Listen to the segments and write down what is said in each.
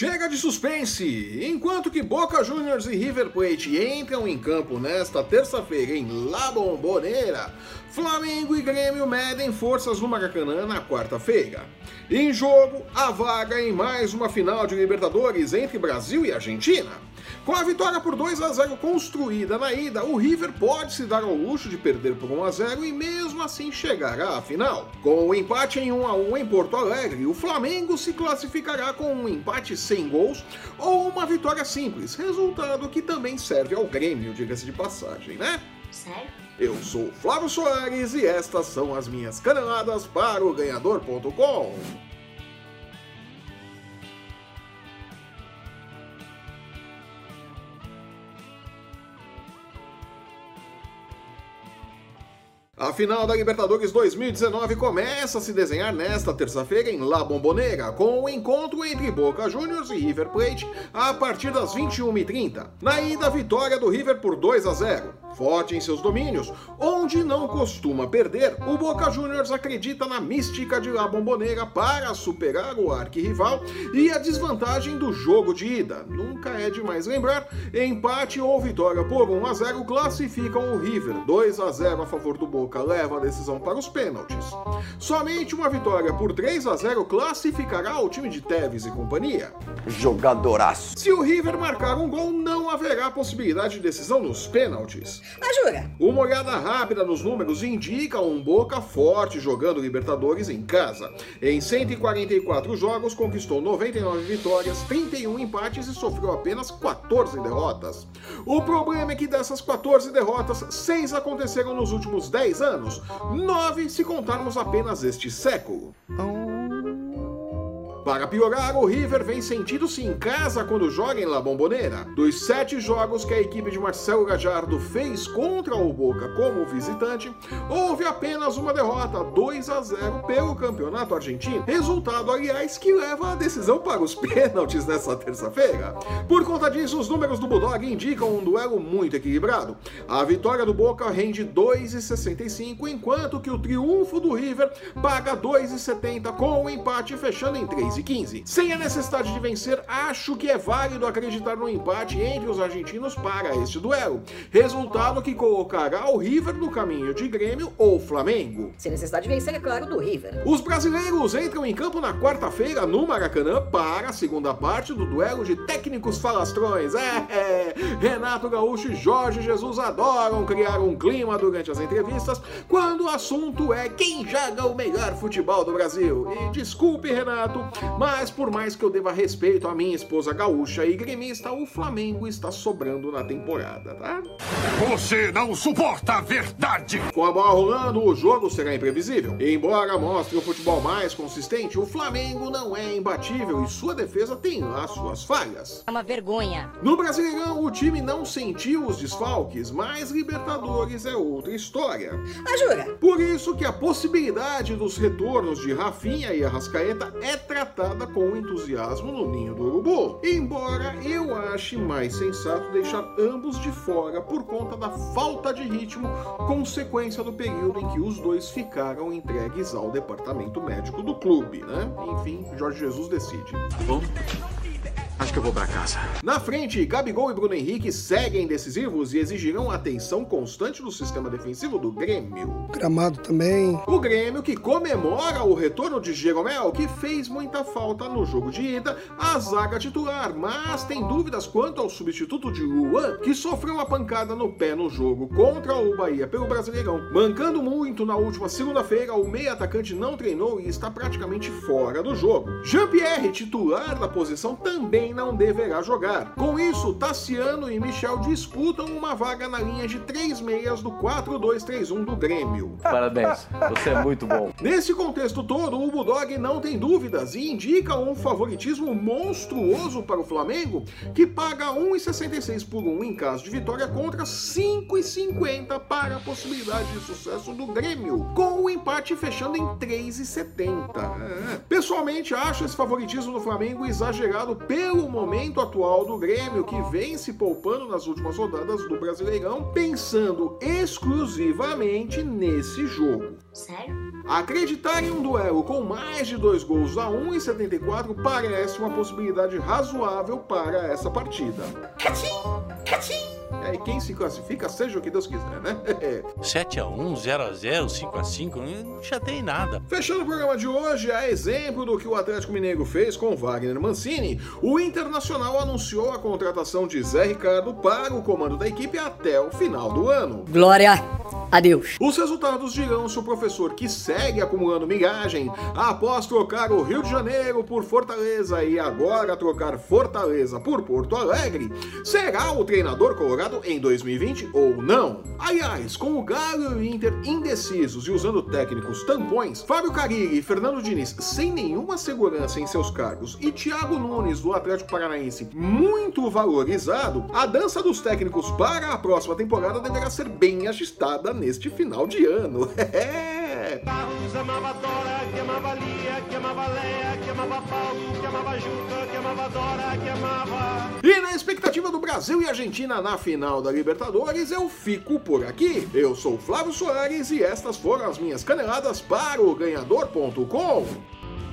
Chega de suspense! Enquanto que Boca Juniors e River Plate entram em campo nesta terça-feira em La Bombonera, Flamengo e Grêmio medem forças no Maracanã na quarta-feira. Em jogo, a vaga em mais uma final de Libertadores entre Brasil e Argentina. Com a vitória por 2 a 0 construída na ida, o River pode se dar ao luxo de perder por 1 a 0 e mesmo assim chegará à final. Com o empate em 1 a 1 em Porto Alegre, o Flamengo se classificará com um empate sem gols ou uma vitória simples, resultado que também serve ao Grêmio, diga-se de passagem, né? Sério? Eu sou Flávio Soares e estas são as minhas caneladas para o ganhador.com. A final da Libertadores 2019 começa a se desenhar nesta terça-feira em La Bombonera, com o encontro entre Boca Juniors e River Plate a partir das 21h30. Na ida, vitória do River por 2 a 0. Forte em seus domínios, onde não costuma perder, o Boca Juniors acredita na mística de La Bombonera para superar o arquirrival e a desvantagem do jogo de ida. Nunca é demais lembrar, empate ou vitória por 1 a 0 classificam o River 2 a 0 a favor do Boca leva a decisão para os pênaltis. Somente uma vitória por 3 a 0 classificará o time de Tevez e companhia. Jogadoraço. Se o River marcar um gol, não haverá possibilidade de decisão nos pênaltis. Ah, jura? Uma olhada rápida nos números indica um Boca forte jogando Libertadores em casa. Em 144 jogos, conquistou 99 vitórias, 31 empates e sofreu apenas 14 derrotas. O problema é que dessas 14 derrotas, 6 aconteceram nos últimos 10 anos, 9 se contarmos apenas este século. Para piorar, o River vem sentindo-se em casa quando joga em La Bombonera. Dos sete jogos que a equipe de Marcelo Gajardo fez contra o Boca como visitante, houve apenas uma derrota, 2 a 0 pelo campeonato argentino. Resultado, aliás, que leva a decisão para os pênaltis nessa terça-feira. Por conta disso, os números do Bulldog indicam um duelo muito equilibrado. A vitória do Boca rende 2,65, enquanto que o triunfo do River paga 2,70 com o empate fechando em 3 e 15. Sem a necessidade de vencer, acho que é válido acreditar no empate entre os argentinos para este duelo. Resultado que colocará o River no caminho de Grêmio ou Flamengo. Sem necessidade de vencer, é claro, do River. Os brasileiros entram em campo na quarta-feira no Maracanã para a segunda parte do duelo de técnicos falastrões. É, é, Renato Gaúcho e Jorge Jesus adoram criar um clima durante as entrevistas quando o assunto é quem joga o melhor futebol do Brasil. E desculpe, Renato, mas por mais que eu deva respeito à minha esposa gaúcha e gremista, o Flamengo está sobrando na temporada, tá? Você não suporta a verdade! Com a bola rolando, o jogo será imprevisível. Embora mostre o futebol mais consistente, o Flamengo não é imbatível e sua defesa tem lá suas falhas. É uma vergonha. No Brasileirão, o time não sentiu os desfalques, mas Libertadores é outra história. Ah, jura? Por isso que a possibilidade dos retornos de Rafinha e Arrascaeta é tratada com entusiasmo no ninho do urubu. Embora eu ache mais sensato deixar ambos de fora por conta da falta de ritmo, consequência do período em que os dois ficaram entregues ao departamento médico do clube, né? Enfim, Jorge Jesus decide. Bom, acho que eu vou para casa. Na frente, Gabigol e Bruno Henrique seguem decisivos e exigirão atenção constante do sistema defensivo do Grêmio. Gramado também. O Grêmio que comemora o retorno de Jeromel, que fez muita falta no jogo de ida, à zaga titular, mas tem dúvidas quanto ao substituto de Luan, que sofreu uma pancada no pé no jogo contra o Bahia pelo Brasileirão. Mancando muito na última segunda-feira, o meio atacante não treinou e está praticamente fora do jogo. Jean-Pierre, titular da posição, também não deverá jogar. Com isso, Tassiano e Michel disputam uma vaga na linha de três meias do 4-2-3-1 do Grêmio. Parabéns, você é muito bom. Nesse contexto todo, o Bulldog não tem dúvidas e indica um favoritismo monstruoso para o Flamengo, que paga 1,66 por 1 em caso de vitória contra 5,50 para a possibilidade de sucesso do Grêmio, com o empate fechando em 3,70. É. Pessoalmente, acho esse favoritismo do Flamengo exagerado pelo momento atual do Grêmio, que vem se poupando nas últimas rodadas do Brasileirão, pensando exclusivamente nesse jogo. Sério? Acreditar em um duelo com mais de dois gols a 1,74 parece uma possibilidade razoável para essa partida. É, e quem se classifica, seja o que Deus quiser, né? 7x1, 0x0, 5x5, não já tem nada. Fechando o programa de hoje, a exemplo do que o Atlético Mineiro fez com Wagner Mancini, o Internacional anunciou a contratação de Zé Ricardo para o comando da equipe até o final do ano. Glória a Deus. Os resultados dirão se o professor que segue acumulando migagem após trocar o Rio de Janeiro por Fortaleza e agora trocar Fortaleza por Porto Alegre, será o treinador colorado em 2020 ou não? Aliás, com o Galo e o Inter indecisos e usando técnicos tampões, Fábio Carilli e Fernando Diniz sem nenhuma segurança em seus cargos e Thiago Nunes do Atlético Paranaense muito valorizado, a dança dos técnicos para a próxima temporada deverá ser bem ajustada neste final de ano. Barros amava Dora, que amava Lia, que amava Leia, que amava Paulo, que amava Juca, que amava Dora, que amava. E na expectativa do Brasil e Argentina na final da Libertadores, eu fico por aqui. Eu sou Flávio Soares e estas foram as minhas caneladas para o ganhador.com.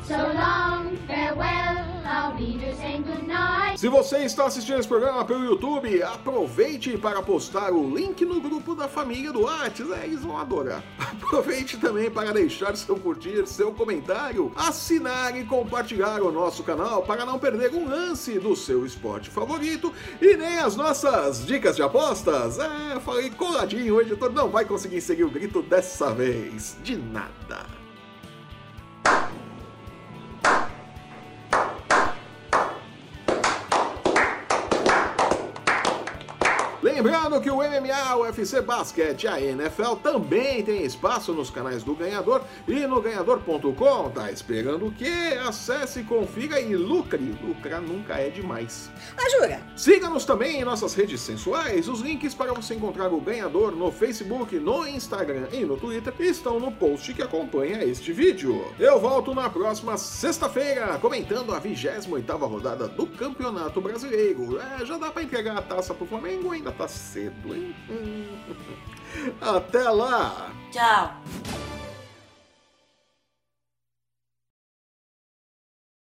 So long, farewell. Se você está assistindo esse programa pelo YouTube, aproveite para postar o link no grupo da família do Whats, é, eles vão adorar. Aproveite também para deixar seu curtir, seu comentário, assinar e compartilhar o nosso canal para não perder um lance do seu esporte favorito e nem as nossas dicas de apostas. É, falei coladinho, o editor não vai conseguir seguir o grito dessa vez. De nada. Lembrando que o MMA, o UFC Basquete e a NFL também tem espaço nos canais do Ganhador e no ganhador.com. Tá esperando o quê? Acesse, confira e lucre. Lucrar nunca é demais. Ah, jura? Siga-nos também em nossas redes sensuais. Os links para você encontrar o ganhador no Facebook, no Instagram e no Twitter estão no post que acompanha este vídeo. Eu volto na próxima sexta-feira comentando a 28ª rodada do Campeonato Brasileiro. É, já dá para entregar a taça pro Flamengo? Ainda tá cedo, hein? Até lá! Tchau.